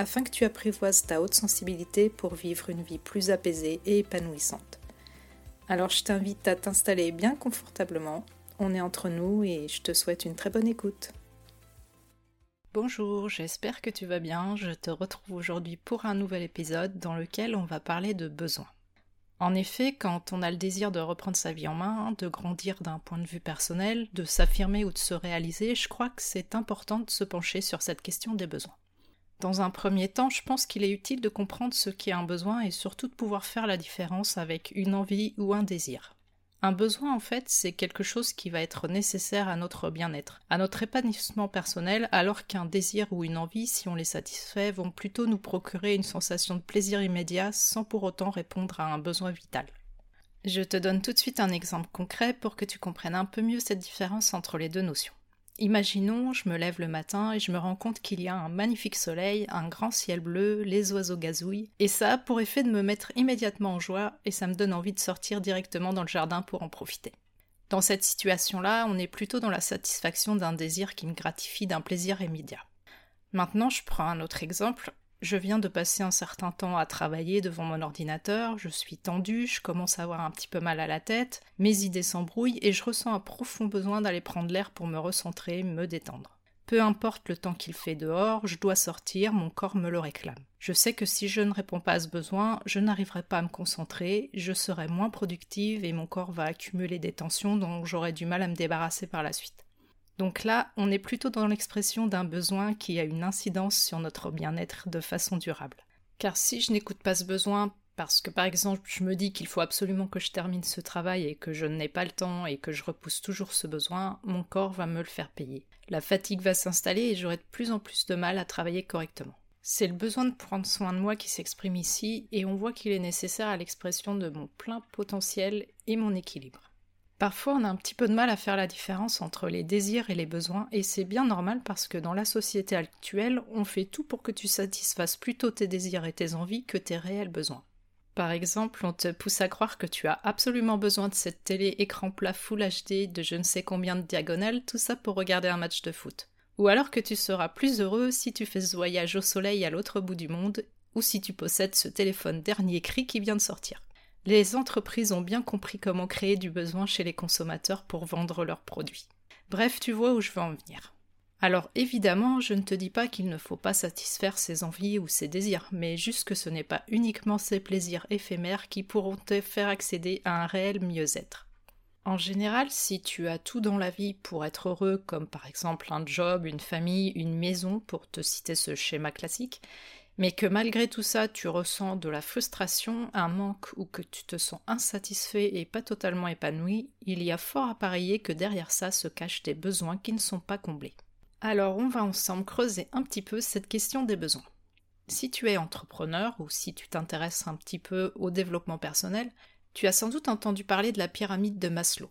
afin que tu apprivoises ta haute sensibilité pour vivre une vie plus apaisée et épanouissante. Alors je t'invite à t'installer bien confortablement, on est entre nous et je te souhaite une très bonne écoute. Bonjour, j'espère que tu vas bien, je te retrouve aujourd'hui pour un nouvel épisode dans lequel on va parler de besoins. En effet, quand on a le désir de reprendre sa vie en main, de grandir d'un point de vue personnel, de s'affirmer ou de se réaliser, je crois que c'est important de se pencher sur cette question des besoins. Dans un premier temps, je pense qu'il est utile de comprendre ce qu'est un besoin et surtout de pouvoir faire la différence avec une envie ou un désir. Un besoin, en fait, c'est quelque chose qui va être nécessaire à notre bien-être, à notre épanouissement personnel, alors qu'un désir ou une envie, si on les satisfait, vont plutôt nous procurer une sensation de plaisir immédiat sans pour autant répondre à un besoin vital. Je te donne tout de suite un exemple concret pour que tu comprennes un peu mieux cette différence entre les deux notions. Imaginons, je me lève le matin et je me rends compte qu'il y a un magnifique soleil, un grand ciel bleu, les oiseaux gazouillent, et ça a pour effet de me mettre immédiatement en joie et ça me donne envie de sortir directement dans le jardin pour en profiter. Dans cette situation-là, on est plutôt dans la satisfaction d'un désir qui me gratifie d'un plaisir immédiat. Maintenant, je prends un autre exemple. Je viens de passer un certain temps à travailler devant mon ordinateur, je suis tendue, je commence à avoir un petit peu mal à la tête, mes idées s'embrouillent et je ressens un profond besoin d'aller prendre l'air pour me recentrer, me détendre. Peu importe le temps qu'il fait dehors, je dois sortir, mon corps me le réclame. Je sais que si je ne réponds pas à ce besoin, je n'arriverai pas à me concentrer, je serai moins productive et mon corps va accumuler des tensions dont j'aurai du mal à me débarrasser par la suite. Donc là, on est plutôt dans l'expression d'un besoin qui a une incidence sur notre bien-être de façon durable. Car si je n'écoute pas ce besoin parce que par exemple je me dis qu'il faut absolument que je termine ce travail et que je n'ai pas le temps et que je repousse toujours ce besoin, mon corps va me le faire payer. La fatigue va s'installer et j'aurai de plus en plus de mal à travailler correctement. C'est le besoin de prendre soin de moi qui s'exprime ici et on voit qu'il est nécessaire à l'expression de mon plein potentiel et mon équilibre. Parfois, on a un petit peu de mal à faire la différence entre les désirs et les besoins, et c'est bien normal parce que dans la société actuelle, on fait tout pour que tu satisfasses plutôt tes désirs et tes envies que tes réels besoins. Par exemple, on te pousse à croire que tu as absolument besoin de cette télé écran plat Full HD de je ne sais combien de diagonales, tout ça pour regarder un match de foot. Ou alors que tu seras plus heureux si tu fais ce voyage au soleil à l'autre bout du monde, ou si tu possèdes ce téléphone dernier cri qui vient de sortir. Les entreprises ont bien compris comment créer du besoin chez les consommateurs pour vendre leurs produits. Bref, tu vois où je veux en venir. Alors évidemment, je ne te dis pas qu'il ne faut pas satisfaire ses envies ou ses désirs, mais juste que ce n'est pas uniquement ces plaisirs éphémères qui pourront te faire accéder à un réel mieux-être. En général, si tu as tout dans la vie pour être heureux, comme par exemple un job, une famille, une maison, pour te citer ce schéma classique, mais que malgré tout ça, tu ressens de la frustration, un manque ou que tu te sens insatisfait et pas totalement épanoui, il y a fort à parier que derrière ça se cachent des besoins qui ne sont pas comblés. Alors on va ensemble creuser un petit peu cette question des besoins. Si tu es entrepreneur ou si tu t'intéresses un petit peu au développement personnel, tu as sans doute entendu parler de la pyramide de Maslow.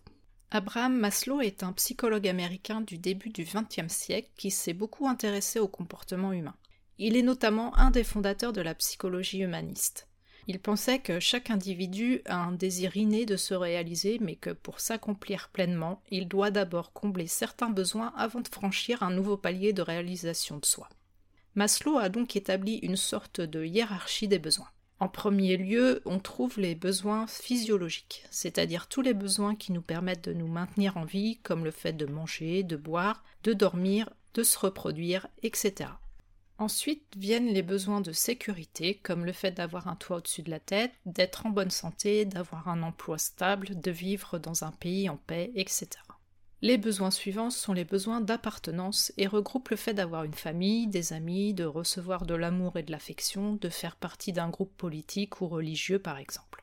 Abraham Maslow est un psychologue américain du début du XXe siècle qui s'est beaucoup intéressé au comportement humain. Il est notamment un des fondateurs de la psychologie humaniste. Il pensait que chaque individu a un désir inné de se réaliser, mais que pour s'accomplir pleinement, il doit d'abord combler certains besoins avant de franchir un nouveau palier de réalisation de soi. Maslow a donc établi une sorte de hiérarchie des besoins. En premier lieu, on trouve les besoins physiologiques, c'est-à-dire tous les besoins qui nous permettent de nous maintenir en vie, comme le fait de manger, de boire, de dormir, de se reproduire, etc. Ensuite viennent les besoins de sécurité, comme le fait d'avoir un toit au-dessus de la tête, d'être en bonne santé, d'avoir un emploi stable, de vivre dans un pays en paix, etc. Les besoins suivants sont les besoins d'appartenance et regroupent le fait d'avoir une famille, des amis, de recevoir de l'amour et de l'affection, de faire partie d'un groupe politique ou religieux par exemple.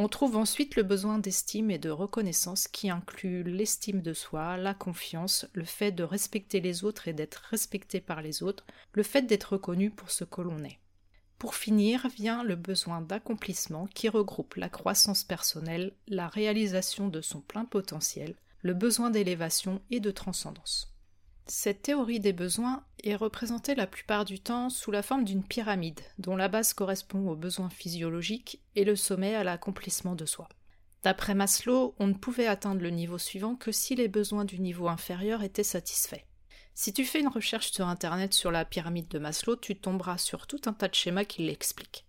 On trouve ensuite le besoin d'estime et de reconnaissance qui inclut l'estime de soi, la confiance, le fait de respecter les autres et d'être respecté par les autres, le fait d'être reconnu pour ce que l'on est. Pour finir vient le besoin d'accomplissement qui regroupe la croissance personnelle, la réalisation de son plein potentiel, le besoin d'élévation et de transcendance. Cette théorie des besoins est représentée la plupart du temps sous la forme d'une pyramide, dont la base correspond aux besoins physiologiques et le sommet à l'accomplissement de soi. D'après Maslow, on ne pouvait atteindre le niveau suivant que si les besoins du niveau inférieur étaient satisfaits. Si tu fais une recherche sur Internet sur la pyramide de Maslow, tu tomberas sur tout un tas de schémas qui l'expliquent.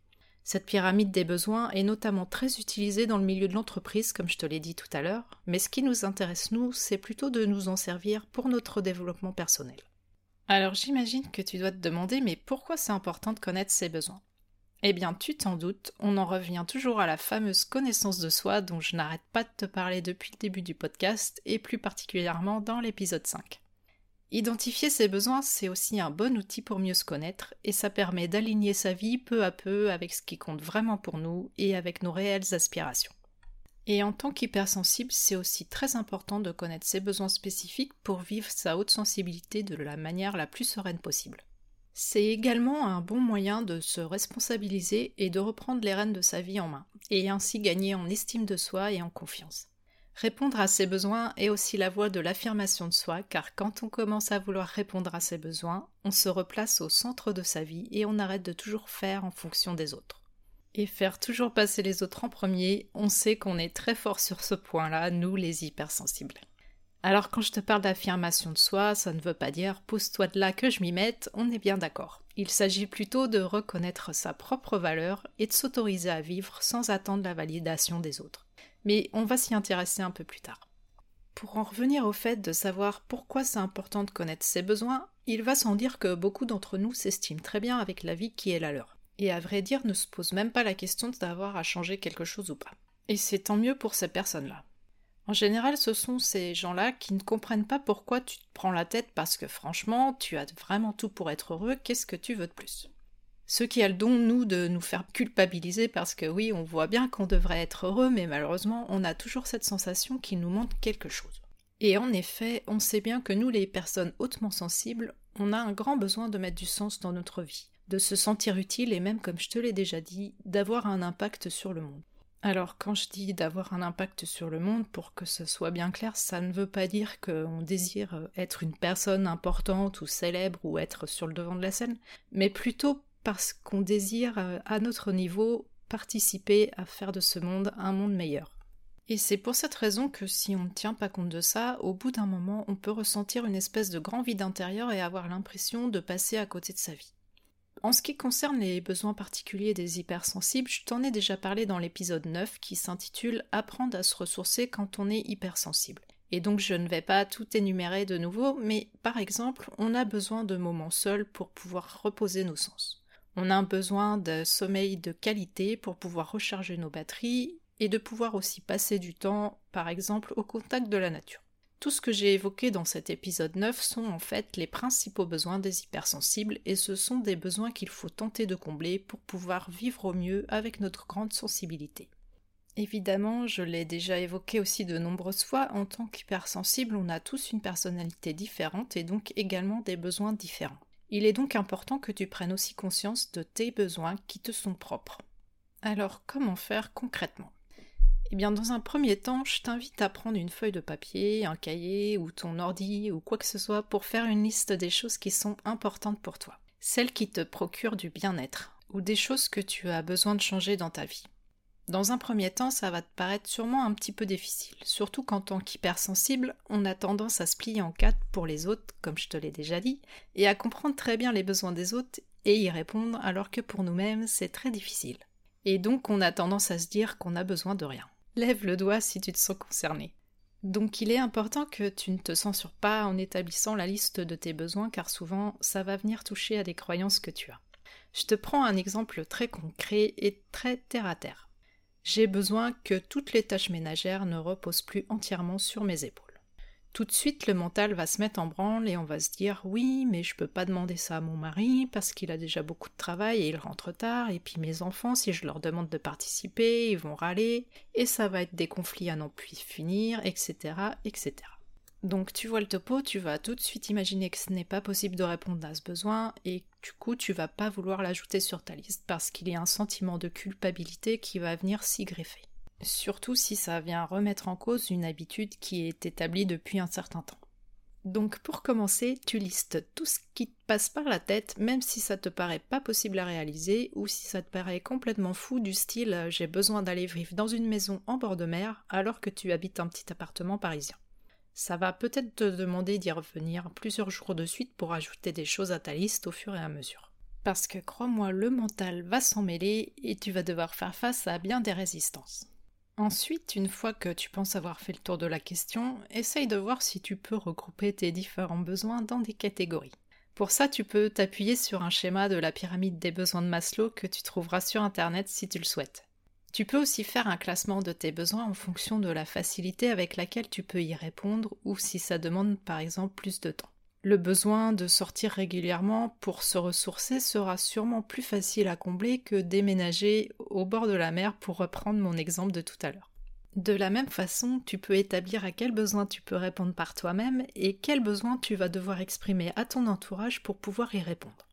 Cette pyramide des besoins est notamment très utilisée dans le milieu de l'entreprise, comme je te l'ai dit tout à l'heure, mais ce qui nous intéresse, nous, c'est plutôt de nous en servir pour notre développement personnel. Alors j'imagine que tu dois te demander, mais pourquoi c'est important de connaître ses besoins? Eh bien, tu t'en doutes, on en revient toujours à la fameuse connaissance de soi dont je n'arrête pas de te parler depuis le début du podcast, et plus particulièrement dans l'épisode 5. Identifier ses besoins, c'est aussi un bon outil pour mieux se connaître, et ça permet d'aligner sa vie peu à peu avec ce qui compte vraiment pour nous et avec nos réelles aspirations. Et en tant qu'hypersensible, c'est aussi très important de connaître ses besoins spécifiques pour vivre sa haute sensibilité de la manière la plus sereine possible. C'est également un bon moyen de se responsabiliser et de reprendre les rênes de sa vie en main, et ainsi gagner en estime de soi et en confiance. Répondre à ses besoins est aussi la voie de l'affirmation de soi, car quand on commence à vouloir répondre à ses besoins, on se replace au centre de sa vie et on arrête de toujours faire en fonction des autres. Et faire toujours passer les autres en premier, on sait qu'on est très fort sur ce point-là, nous les hypersensibles. Alors quand je te parle d'affirmation de soi, ça ne veut pas dire pose-toi de là que je m'y mette, on est bien d'accord. Il s'agit plutôt de reconnaître sa propre valeur et de s'autoriser à vivre sans attendre la validation des autres mais on va s'y intéresser un peu plus tard. Pour en revenir au fait de savoir pourquoi c'est important de connaître ses besoins, il va sans dire que beaucoup d'entre nous s'estiment très bien avec la vie qui est la leur, et à vrai dire ne se posent même pas la question d'avoir à changer quelque chose ou pas. Et c'est tant mieux pour ces personnes-là. En général, ce sont ces gens-là qui ne comprennent pas pourquoi tu te prends la tête parce que franchement, tu as vraiment tout pour être heureux, qu'est-ce que tu veux de plus? Ce qui a le don, nous, de nous faire culpabiliser parce que oui, on voit bien qu'on devrait être heureux, mais malheureusement, on a toujours cette sensation qu'il nous manque quelque chose. Et en effet, on sait bien que nous, les personnes hautement sensibles, on a un grand besoin de mettre du sens dans notre vie, de se sentir utile et même, comme je te l'ai déjà dit, d'avoir un impact sur le monde. Alors, quand je dis d'avoir un impact sur le monde, pour que ce soit bien clair, ça ne veut pas dire qu'on désire être une personne importante ou célèbre ou être sur le devant de la scène, mais plutôt parce qu'on désire, euh, à notre niveau, participer à faire de ce monde un monde meilleur. Et c'est pour cette raison que si on ne tient pas compte de ça, au bout d'un moment, on peut ressentir une espèce de grand vide intérieur et avoir l'impression de passer à côté de sa vie. En ce qui concerne les besoins particuliers des hypersensibles, je t'en ai déjà parlé dans l'épisode 9 qui s'intitule Apprendre à se ressourcer quand on est hypersensible. Et donc je ne vais pas tout énumérer de nouveau, mais par exemple, on a besoin de moments seuls pour pouvoir reposer nos sens. On a un besoin de sommeil de qualité pour pouvoir recharger nos batteries et de pouvoir aussi passer du temps, par exemple, au contact de la nature. Tout ce que j'ai évoqué dans cet épisode 9 sont en fait les principaux besoins des hypersensibles et ce sont des besoins qu'il faut tenter de combler pour pouvoir vivre au mieux avec notre grande sensibilité. Évidemment, je l'ai déjà évoqué aussi de nombreuses fois, en tant qu'hypersensible, on a tous une personnalité différente et donc également des besoins différents. Il est donc important que tu prennes aussi conscience de tes besoins qui te sont propres. Alors comment faire concrètement? Eh bien dans un premier temps, je t'invite à prendre une feuille de papier, un cahier ou ton ordi ou quoi que ce soit pour faire une liste des choses qui sont importantes pour toi, celles qui te procurent du bien-être ou des choses que tu as besoin de changer dans ta vie. Dans un premier temps, ça va te paraître sûrement un petit peu difficile, surtout qu'en tant qu'hypersensible, on a tendance à se plier en quatre pour les autres, comme je te l'ai déjà dit, et à comprendre très bien les besoins des autres et y répondre, alors que pour nous-mêmes, c'est très difficile. Et donc on a tendance à se dire qu'on a besoin de rien. Lève le doigt si tu te sens concerné. Donc il est important que tu ne te censures pas en établissant la liste de tes besoins car souvent ça va venir toucher à des croyances que tu as. Je te prends un exemple très concret et très terre à terre. J'ai besoin que toutes les tâches ménagères ne reposent plus entièrement sur mes épaules. Tout de suite, le mental va se mettre en branle et on va se dire oui, mais je peux pas demander ça à mon mari parce qu'il a déjà beaucoup de travail et il rentre tard, et puis mes enfants, si je leur demande de participer, ils vont râler, et ça va être des conflits à n'en plus finir, etc., etc. Donc tu vois le topo, tu vas tout de suite imaginer que ce n'est pas possible de répondre à ce besoin et Du coup, tu vas pas vouloir l'ajouter sur ta liste parce qu'il y a un sentiment de culpabilité qui va venir s'y greffer. Surtout si ça vient remettre en cause une habitude qui est établie depuis un certain temps. Donc pour commencer, tu listes tout ce qui te passe par la tête, même si ça te paraît pas possible à réaliser, ou si ça te paraît complètement fou du style euh, j'ai besoin d'aller vivre dans une maison en bord de mer alors que tu habites un petit appartement parisien. Ça va peut-être te demander d'y revenir plusieurs jours de suite pour ajouter des choses à ta liste au fur et à mesure. Parce que crois-moi, le mental va s'en mêler et tu vas devoir faire face à bien des résistances. Ensuite, une fois que tu penses avoir fait le tour de la question, essaye de voir si tu peux regrouper tes différents besoins dans des catégories. Pour ça, tu peux t'appuyer sur un schéma de la pyramide des besoins de Maslow que tu trouveras sur Internet si tu le souhaites. Tu peux aussi faire un classement de tes besoins en fonction de la facilité avec laquelle tu peux y répondre ou si ça demande par exemple plus de temps. Le besoin de sortir régulièrement pour se ressourcer sera sûrement plus facile à combler que déménager au bord de la mer pour reprendre mon exemple de tout à l'heure. De la même façon, tu peux établir à quel besoin tu peux répondre par toi-même et quel besoin tu vas devoir exprimer à ton entourage pour pouvoir y répondre.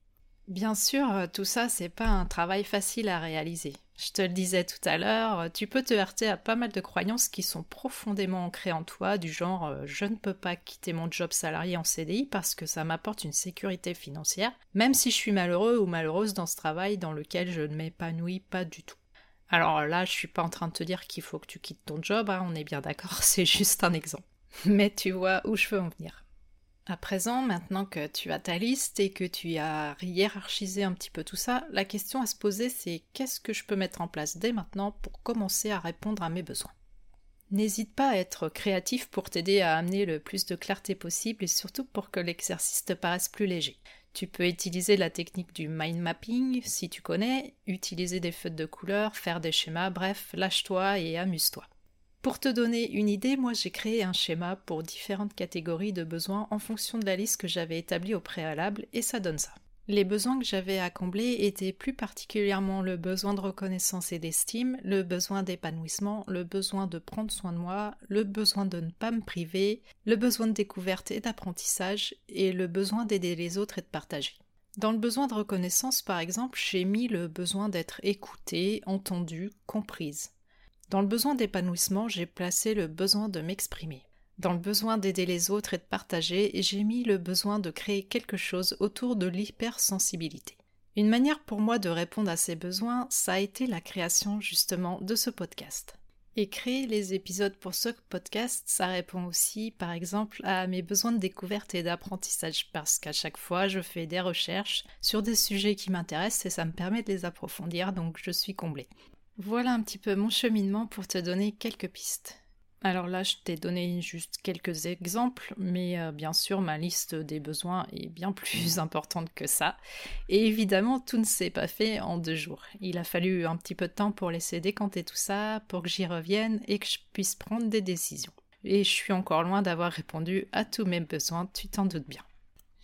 Bien sûr, euh, tout ça, c'est pas un travail facile à réaliser. Je te le disais tout à l'heure, euh, tu peux te heurter à pas mal de croyances qui sont profondément ancrées en toi, du genre euh, je ne peux pas quitter mon job salarié en CDI parce que ça m'apporte une sécurité financière, même si je suis malheureux ou malheureuse dans ce travail dans lequel je ne m'épanouis pas du tout. Alors là, je suis pas en train de te dire qu'il faut que tu quittes ton job, hein, on est bien d'accord, c'est juste un exemple. Mais tu vois où je veux en venir. À présent, maintenant que tu as ta liste et que tu as hiérarchisé un petit peu tout ça, la question à se poser c'est qu'est-ce que je peux mettre en place dès maintenant pour commencer à répondre à mes besoins? N'hésite pas à être créatif pour t'aider à amener le plus de clarté possible et surtout pour que l'exercice te paraisse plus léger. Tu peux utiliser la technique du mind mapping si tu connais, utiliser des feutres de couleurs, faire des schémas, bref, lâche-toi et amuse-toi. Pour te donner une idée, moi j'ai créé un schéma pour différentes catégories de besoins en fonction de la liste que j'avais établie au préalable et ça donne ça. Les besoins que j'avais à combler étaient plus particulièrement le besoin de reconnaissance et d'estime, le besoin d'épanouissement, le besoin de prendre soin de moi, le besoin de ne pas me priver, le besoin de découverte et d'apprentissage et le besoin d'aider les autres et de partager. Dans le besoin de reconnaissance, par exemple, j'ai mis le besoin d'être écoutée, entendue, comprise. Dans le besoin d'épanouissement, j'ai placé le besoin de m'exprimer. Dans le besoin d'aider les autres et de partager, j'ai mis le besoin de créer quelque chose autour de l'hypersensibilité. Une manière pour moi de répondre à ces besoins, ça a été la création justement de ce podcast. Et créer les épisodes pour ce podcast, ça répond aussi par exemple à mes besoins de découverte et d'apprentissage parce qu'à chaque fois je fais des recherches sur des sujets qui m'intéressent et ça me permet de les approfondir donc je suis comblée. Voilà un petit peu mon cheminement pour te donner quelques pistes. Alors là, je t'ai donné juste quelques exemples, mais euh, bien sûr, ma liste des besoins est bien plus importante que ça. Et évidemment, tout ne s'est pas fait en deux jours. Il a fallu un petit peu de temps pour laisser décanter tout ça, pour que j'y revienne et que je puisse prendre des décisions. Et je suis encore loin d'avoir répondu à tous mes besoins, tu t'en doutes bien.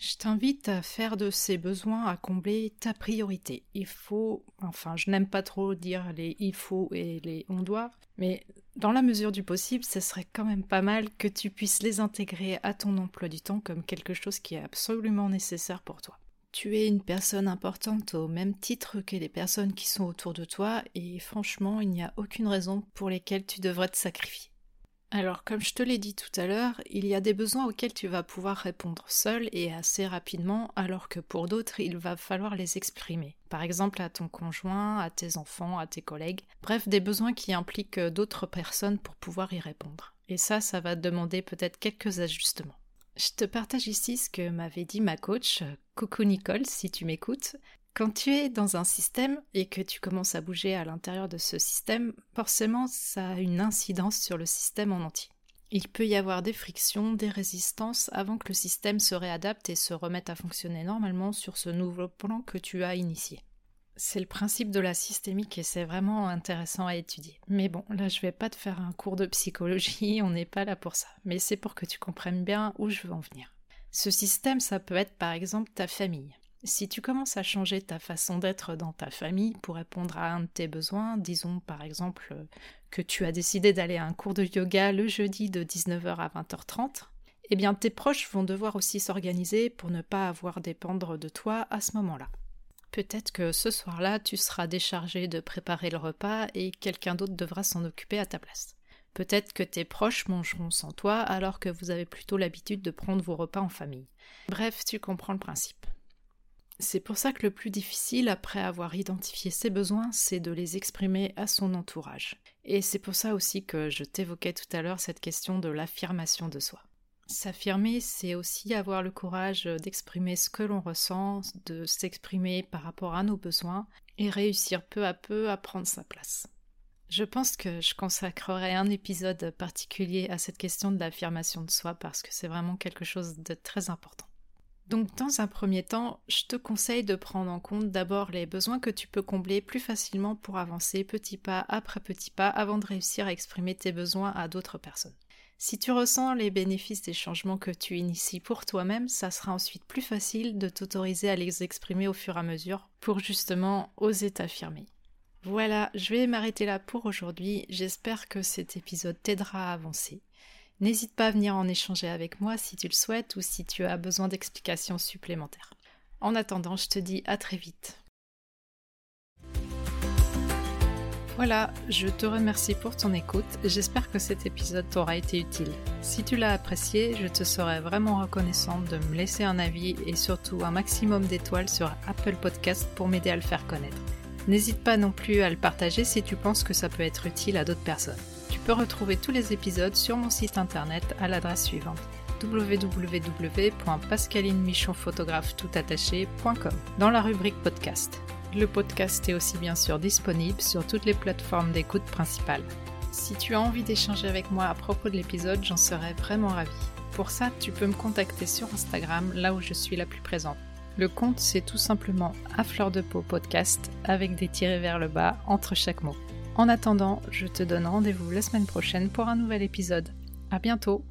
Je t'invite à faire de ces besoins à combler ta priorité. Il faut, enfin, je n'aime pas trop dire les il faut et les on doit, mais dans la mesure du possible, ce serait quand même pas mal que tu puisses les intégrer à ton emploi du temps comme quelque chose qui est absolument nécessaire pour toi. Tu es une personne importante au même titre que les personnes qui sont autour de toi et franchement, il n'y a aucune raison pour lesquelles tu devrais te sacrifier. Alors, comme je te l'ai dit tout à l'heure, il y a des besoins auxquels tu vas pouvoir répondre seul et assez rapidement, alors que pour d'autres, il va falloir les exprimer. Par exemple, à ton conjoint, à tes enfants, à tes collègues. Bref, des besoins qui impliquent d'autres personnes pour pouvoir y répondre. Et ça, ça va demander peut-être quelques ajustements. Je te partage ici ce que m'avait dit ma coach. Coucou Nicole, si tu m'écoutes. Quand tu es dans un système et que tu commences à bouger à l'intérieur de ce système, forcément ça a une incidence sur le système en entier. Il peut y avoir des frictions, des résistances avant que le système se réadapte et se remette à fonctionner normalement sur ce nouveau plan que tu as initié. C'est le principe de la systémique et c'est vraiment intéressant à étudier. Mais bon, là je vais pas te faire un cours de psychologie, on n'est pas là pour ça. Mais c'est pour que tu comprennes bien où je veux en venir. Ce système, ça peut être par exemple ta famille. Si tu commences à changer ta façon d'être dans ta famille pour répondre à un de tes besoins, disons par exemple que tu as décidé d'aller à un cours de yoga le jeudi de 19h à 20h30, eh bien tes proches vont devoir aussi s'organiser pour ne pas avoir dépendre de toi à ce moment-là. Peut-être que ce soir-là, tu seras déchargé de préparer le repas et quelqu'un d'autre devra s'en occuper à ta place. Peut-être que tes proches mangeront sans toi alors que vous avez plutôt l'habitude de prendre vos repas en famille. Bref, tu comprends le principe. C'est pour ça que le plus difficile, après avoir identifié ses besoins, c'est de les exprimer à son entourage. Et c'est pour ça aussi que je t'évoquais tout à l'heure cette question de l'affirmation de soi. S'affirmer, c'est aussi avoir le courage d'exprimer ce que l'on ressent, de s'exprimer par rapport à nos besoins et réussir peu à peu à prendre sa place. Je pense que je consacrerai un épisode particulier à cette question de l'affirmation de soi parce que c'est vraiment quelque chose de très important. Donc dans un premier temps, je te conseille de prendre en compte d'abord les besoins que tu peux combler plus facilement pour avancer petit pas après petit pas avant de réussir à exprimer tes besoins à d'autres personnes. Si tu ressens les bénéfices des changements que tu inities pour toi-même, ça sera ensuite plus facile de t'autoriser à les exprimer au fur et à mesure pour justement oser t'affirmer. Voilà, je vais m'arrêter là pour aujourd'hui. J'espère que cet épisode t'aidera à avancer. N'hésite pas à venir en échanger avec moi si tu le souhaites ou si tu as besoin d'explications supplémentaires. En attendant, je te dis à très vite. Voilà, je te remercie pour ton écoute. J'espère que cet épisode t'aura été utile. Si tu l'as apprécié, je te serais vraiment reconnaissante de me laisser un avis et surtout un maximum d'étoiles sur Apple Podcast pour m'aider à le faire connaître. N'hésite pas non plus à le partager si tu penses que ça peut être utile à d'autres personnes. Tu peux retrouver tous les épisodes sur mon site internet à l'adresse suivante www.pascalinemichonphotographe.com dans la rubrique podcast. Le podcast est aussi bien sûr disponible sur toutes les plateformes d'écoute principales. Si tu as envie d'échanger avec moi à propos de l'épisode, j'en serais vraiment ravie. Pour ça, tu peux me contacter sur Instagram, là où je suis la plus présente. Le compte, c'est tout simplement à fleur de peau podcast avec des tirés vers le bas entre chaque mot. En attendant, je te donne rendez-vous la semaine prochaine pour un nouvel épisode. À bientôt!